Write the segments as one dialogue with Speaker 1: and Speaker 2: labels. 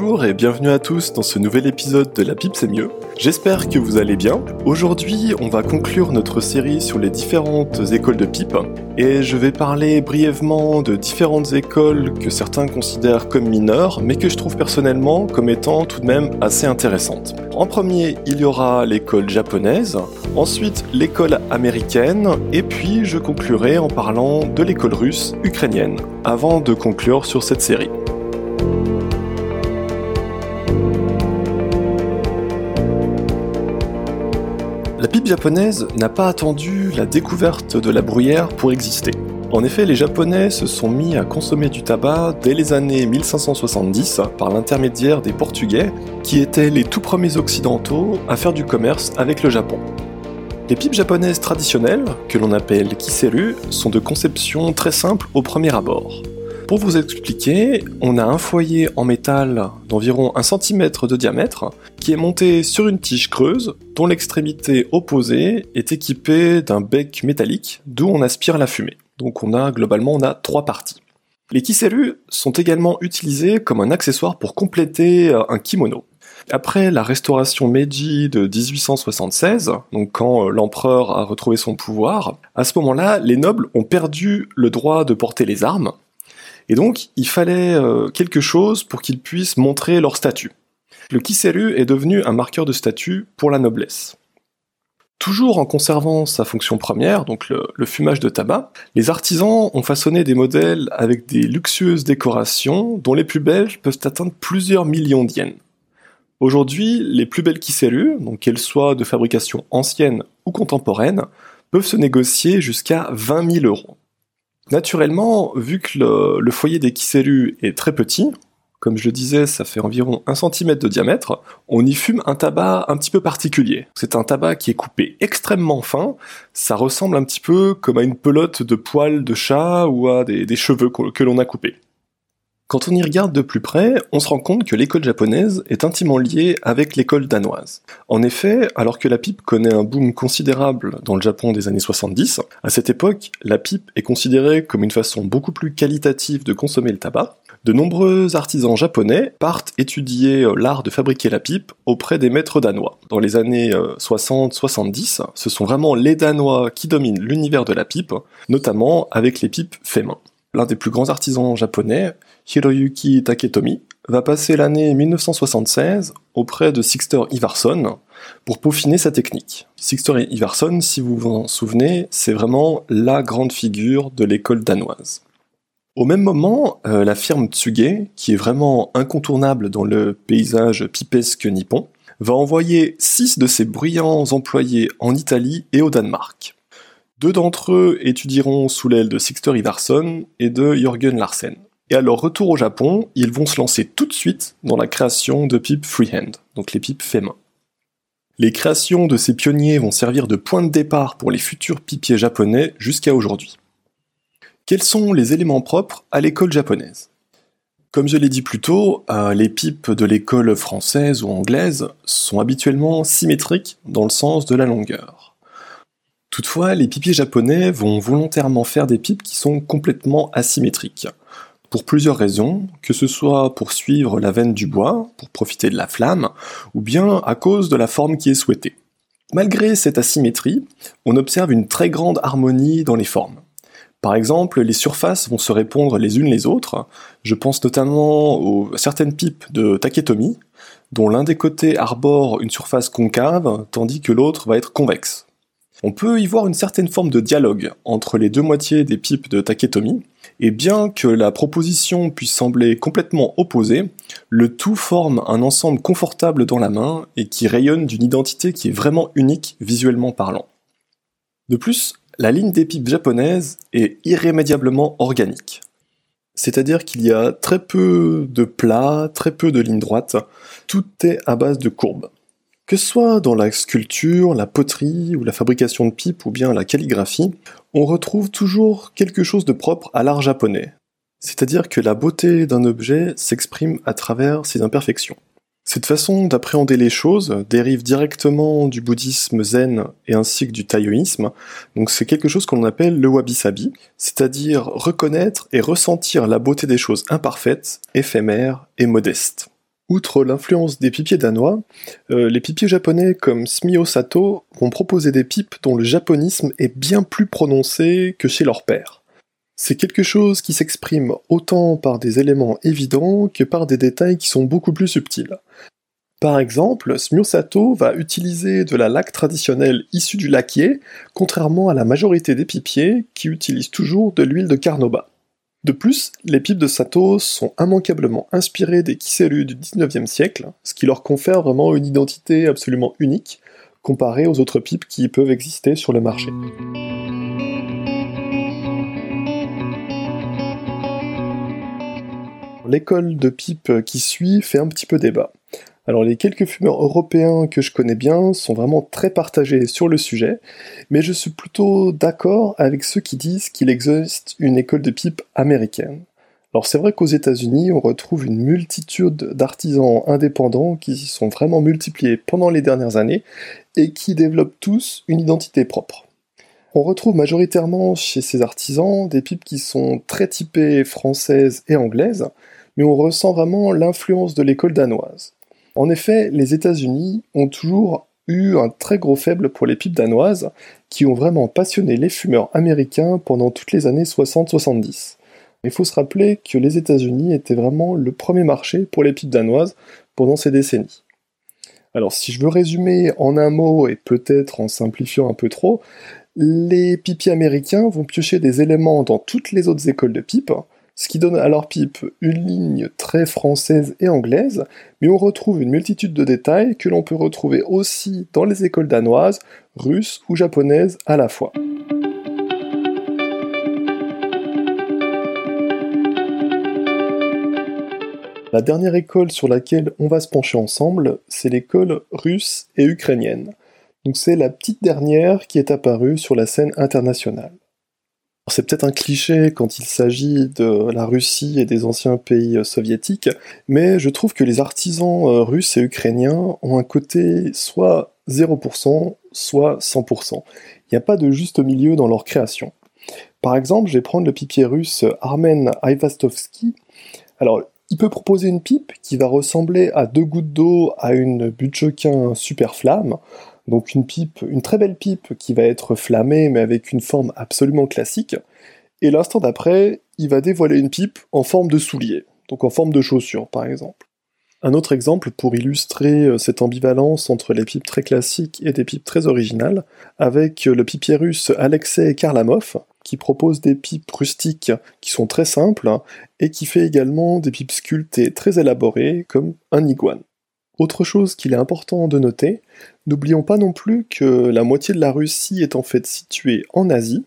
Speaker 1: Bonjour et bienvenue à tous dans ce nouvel épisode de La Pipe c'est mieux. J'espère que vous allez bien. Aujourd'hui, on va conclure notre série sur les différentes écoles de pipe et je vais parler brièvement de différentes écoles que certains considèrent comme mineures mais que je trouve personnellement comme étant tout de même assez intéressantes. En premier, il y aura l'école japonaise, ensuite l'école américaine et puis je conclurai en parlant de l'école russe ukrainienne avant de conclure sur cette série. La pipe japonaise n'a pas attendu la découverte de la bruyère pour exister. En effet, les Japonais se sont mis à consommer du tabac dès les années 1570 par l'intermédiaire des Portugais, qui étaient les tout premiers occidentaux à faire du commerce avec le Japon. Les pipes japonaises traditionnelles, que l'on appelle kiseru, sont de conception très simple au premier abord. Pour vous expliquer, on a un foyer en métal d'environ 1 cm de diamètre qui est monté sur une tige creuse dont l'extrémité opposée est équipée d'un bec métallique d'où on aspire la fumée. Donc on a globalement on a trois parties. Les kiseru sont également utilisés comme un accessoire pour compléter euh, un kimono. Après la restauration Meiji de 1876, donc quand euh, l'empereur a retrouvé son pouvoir, à ce moment-là, les nobles ont perdu le droit de porter les armes, et donc, il fallait euh, quelque chose pour qu'ils puissent montrer leur statut. Le kiseru est devenu un marqueur de statut pour la noblesse. Toujours en conservant sa fonction première, donc le, fumage de tabac, les artisans ont façonné des modèles avec des luxueuses décorations dont les plus belles peuvent atteindre plusieurs millions d'yens. Aujourd'hui, les plus belles kiseru, donc qu'elles soient de fabrication ancienne ou contemporaine, peuvent se négocier jusqu'à 20 000 euros. Naturellement, vu que le, foyer des Kiseru est très petit, comme je le disais, ça fait environ 1 cm de diamètre, on y fume un tabac un petit peu particulier. C'est un tabac qui est coupé extrêmement fin, ça ressemble un petit peu comme à une pelote de poils de chat ou à des, des cheveux que l'on a coupés. Quand on y regarde de plus près, on se rend compte que l'école japonaise est intimement liée avec l'école danoise. En effet, alors que la pipe connaît un boom considérable dans le Japon des années 70, à cette époque, la pipe est considérée comme une façon beaucoup plus qualitative de consommer le tabac. De nombreux artisans japonais partent étudier euh, l'art de fabriquer la pipe auprès des maîtres danois. Dans les années 60-70, euh, ce sont vraiment les Danois qui dominent l'univers de la pipe, notamment avec les pipes fait main. L'un des plus grands artisans japonais, Hiroyuki Taketomi, va passer l'année 1976 auprès de Sixter Ivarsson pour peaufiner sa technique. Sixter Ivarsson, si vous vous en souvenez, c'est vraiment la grande figure de l'école danoise. Au même moment, euh, la firme Tsuge, qui est vraiment incontournable dans le paysage pipesque nippon, va envoyer six de ses bruyants employés en Italie et au Danemark. Deux d'entre eux étudieront sous l'aile de Sixter Ivarsson et de Jürgen Larsen et à leur retour au Japon, ils vont se lancer tout de suite dans la création de pipes freehand, donc les pipes fait main. Les créations de ces pionniers vont servir de point de départ pour les futurs pipiers japonais jusqu'à aujourd'hui. Quels sont les éléments propres à l'école japonaise? Comme je l'ai dit plus tôt, euh, les pipes de l'école française ou anglaise sont habituellement symétriques dans le sens de la longueur. Toutefois, les pipiers japonais vont volontairement faire des pipes qui sont complètement asymétriques pour plusieurs raisons, que ce soit pour suivre la veine du bois, pour profiter de la flamme, ou bien à cause de la forme qui est souhaitée. Malgré cette asymétrie, on observe une très grande harmonie dans les formes. Par exemple, les surfaces vont se répondre les unes les autres. Je pense notamment aux certaines pipes de Taketomi, dont l'un des côtés arbore une surface concave, tandis que l'autre va être convexe. On peut y voir une certaine forme de dialogue entre les deux moitiés des pipes de Taketomi, et bien que la proposition puisse sembler complètement opposée, le tout forme un ensemble confortable dans la main et qui rayonne d'une identité qui est vraiment unique visuellement parlant. De plus, la ligne des pipes japonaises est irrémédiablement organique. C'est-à-dire qu'il y a très peu de plats, très peu de lignes droites, tout est à base de courbes. Que ce soit dans la sculpture, la poterie ou la fabrication de pipes ou bien la calligraphie, on retrouve toujours quelque chose de propre à l'art japonais. C'est-à-dire que la beauté d'un objet s'exprime à travers ses imperfections. Cette façon d'appréhender les choses dérive directement du bouddhisme zen et ainsi que du taoïsme, donc c'est quelque chose qu'on appelle le wabi-sabi, c'est-à-dire reconnaître et ressentir la beauté des choses imparfaites, éphémères et modestes. Outre l'influence des pipiers danois, euh, les pipiers japonais comme Smio Sato vont proposer des pipes dont le japonisme est bien plus prononcé que chez leur père. C'est quelque chose qui s'exprime autant par des éléments évidents que par des détails qui sont beaucoup plus subtils. Par exemple, Smio Sato va utiliser de la laque traditionnelle issue du laquier, contrairement à la majorité des pipiers qui utilisent toujours de l'huile de carnauba. De plus, les pipes de Sato sont immanquablement inspirées des Kiselu du 19e siècle, ce qui leur confère vraiment une identité absolument unique, comparée aux autres pipes qui peuvent exister sur le marché. L'école de pipe qui suit fait un petit peu débat. Alors les quelques fumeurs européens que je connais bien sont vraiment très partagés sur le sujet, mais je suis plutôt d'accord avec ceux qui disent qu'il existe une école de pipe américaine. Alors c'est vrai qu'aux États-Unis, on retrouve une multitude d'artisans indépendants qui s'y sont vraiment multipliés pendant les dernières années et qui développent tous une identité propre. On retrouve majoritairement chez ces artisans des pipes qui sont très typées françaises et anglaises, mais on ressent vraiment l'influence de l'école danoise. En effet, les États-Unis ont toujours eu un très gros faible pour les pipes danoises, qui ont vraiment passionné les fumeurs américains pendant toutes les années 60-70. Il faut se rappeler que les États-Unis étaient vraiment le premier marché pour les pipes danoises pendant ces décennies. Alors si je veux résumer en un mot et peut-être en simplifiant un peu trop, les pipiers américains vont piocher des éléments dans toutes les autres écoles de pipes, ce qui donne à leur pipe une ligne très française et anglaise, mais on retrouve une multitude de détails que l'on peut retrouver aussi dans les écoles danoises, russes ou japonaises à la fois. La dernière école sur laquelle on va se pencher ensemble, c'est l'école russe et ukrainienne. Donc c'est la petite dernière qui est apparue sur la scène internationale. C'est peut-être un cliché quand il s'agit de la Russie et des anciens pays euh, soviétiques, mais je trouve que les artisans euh, russes et ukrainiens ont un côté soit 0%, soit 100%. Il n'y a pas de juste milieu dans leur création. Par exemple, je vais prendre le pipier russe Armen Ivastovsky. Alors, il peut proposer une pipe qui va ressembler à deux gouttes d'eau à une Butchoquin super flamme, donc une pipe, une très belle pipe qui va être flammée mais avec une forme absolument classique. Et l'instant d'après, il va dévoiler une pipe en forme de soulier, donc en forme de chaussure par exemple. Un autre exemple pour illustrer euh, cette ambivalence entre les pipes très classiques et des pipes très originales, avec le pipier russe Alexei Karlamov, qui propose des pipes rustiques qui sont très simples et qui fait également des pipes sculptées très élaborées comme un iguane. Autre chose qu'il est important de noter, n'oublions pas non plus que la moitié de la Russie est en fait située en Asie,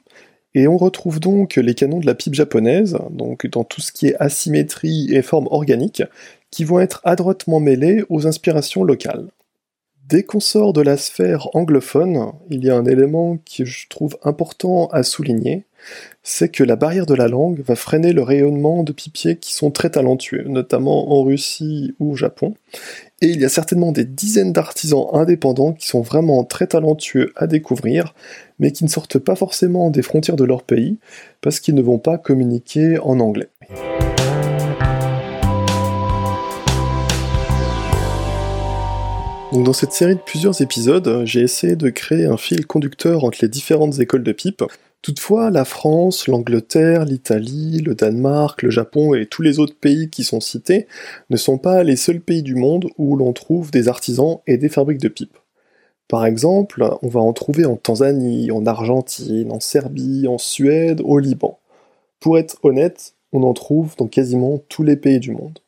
Speaker 1: et on retrouve donc les canons de la pipe japonaise, donc dans tout ce qui est asymétrie et forme organique, qui vont être adroitement mêlés aux inspirations locales. Dès qu'on sort de la sphère anglophone, il y a un élément que je trouve important à souligner, c'est que la barrière de la langue va freiner le rayonnement de pipiers qui sont très talentueux, notamment en Russie ou au Japon. Et il y a certainement des dizaines d'artisans indépendants qui sont vraiment très talentueux à découvrir, mais qui ne sortent pas forcément des frontières de leur pays, parce qu'ils ne vont pas communiquer en anglais. dans cette série de plusieurs épisodes, j'ai essayé de créer un fil conducteur entre les différentes écoles de pipe, Toutefois, la France, l'Angleterre, l'Italie, le Danemark, le Japon et tous les autres pays qui sont cités ne sont pas les seuls pays du monde où l'on trouve des artisans et des fabriques de pipes. Par exemple, on va en trouver en Tanzanie, en Argentine, en Serbie, en Suède, au Liban. Pour être honnête, on en trouve dans quasiment tous les pays du monde.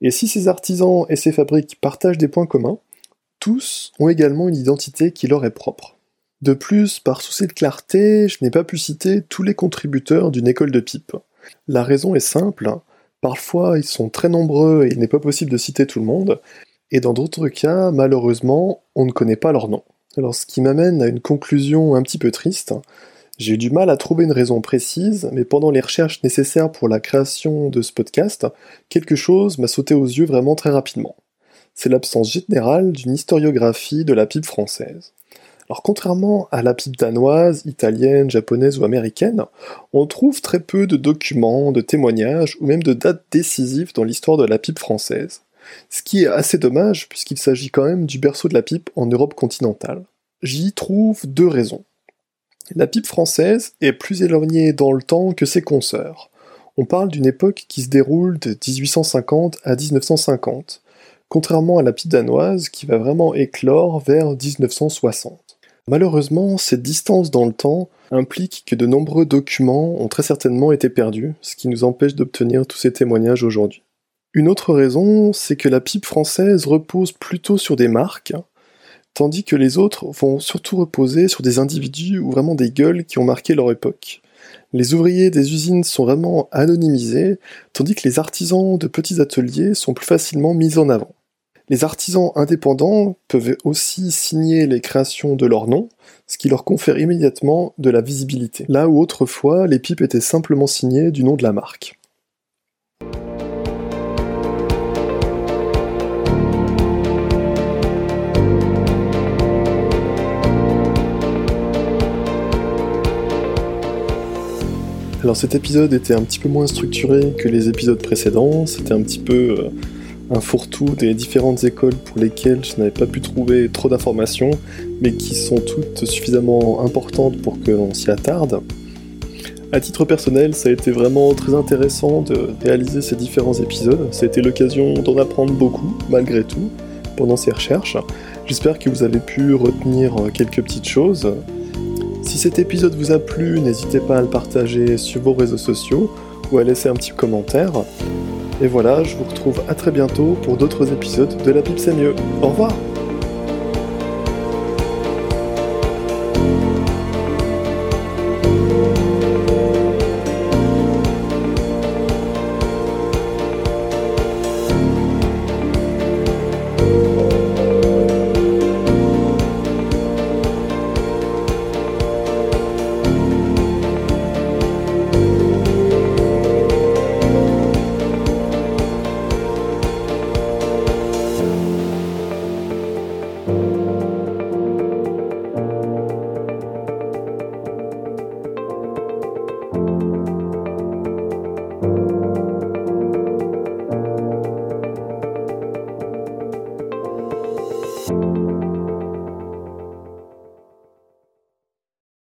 Speaker 1: Et si ces artisans et ces fabriques partagent des points communs, tous ont également une identité qui leur est propre. De plus, par souci de clarté, je n'ai pas pu citer tous les contributeurs d'une école de pipe. La raison est simple, parfois ils sont très nombreux et il n'est pas possible de citer tout le monde, et dans d'autres cas, malheureusement, on ne connaît pas leur nom. Alors ce qui m'amène à une conclusion un petit peu triste, j'ai eu du mal à trouver une raison précise, mais pendant les recherches nécessaires pour la création de ce podcast, quelque chose m'a sauté aux yeux vraiment très rapidement. C'est l'absence générale d'une historiographie de la pipe française. Alors contrairement à la pipe danoise, italienne, japonaise ou américaine, on trouve très peu de documents, de témoignages ou même de dates décisives dans l'histoire de la pipe française. ce qui est assez dommage puisqu'il s'agit quand même du berceau de la pipe en Europe continentale. J'y trouve deux raisons. La pipe française est plus éloignée dans le temps que ses consoeurs. On parle d'une époque qui se déroule de 1850 à 1950, contrairement à la pipe danoise qui va vraiment éclore vers 1960. Malheureusement, cette distance dans le temps implique que de nombreux documents ont très certainement été perdus, ce qui nous empêche d'obtenir tous ces témoignages aujourd'hui. Une autre raison, c'est que la pipe française repose plutôt sur des marques, tandis que les autres vont surtout reposer sur des individus ou vraiment des gueules qui ont marqué leur époque. Les ouvriers des usines sont vraiment anonymisés, tandis que les artisans de petits ateliers sont plus facilement mis en avant. Les artisans indépendants peuvent aussi signer les créations de leur nom, ce qui leur confère immédiatement de la visibilité, là où autrefois les pipes étaient simplement signées du nom de la marque. Alors cet épisode était un petit peu moins structuré que les épisodes précédents, c'était un petit peu euh, un fourre-tout des différentes écoles pour lesquelles je n'avais pas pu trouver trop d'informations, mais qui sont toutes suffisamment importantes pour que l'on s'y attarde. À titre personnel, ça a été vraiment très intéressant de réaliser ces différents épisodes, été l'occasion d'en apprendre beaucoup, malgré tout, pendant ces recherches. J'espère que vous avez pu retenir quelques petites choses. Si cet épisode vous a plu, n'hésitez pas à le partager sur vos réseaux sociaux ou à laisser un petit commentaire. Et voilà, je vous retrouve à très bientôt pour d'autres épisodes de La Pipe mieux. Au revoir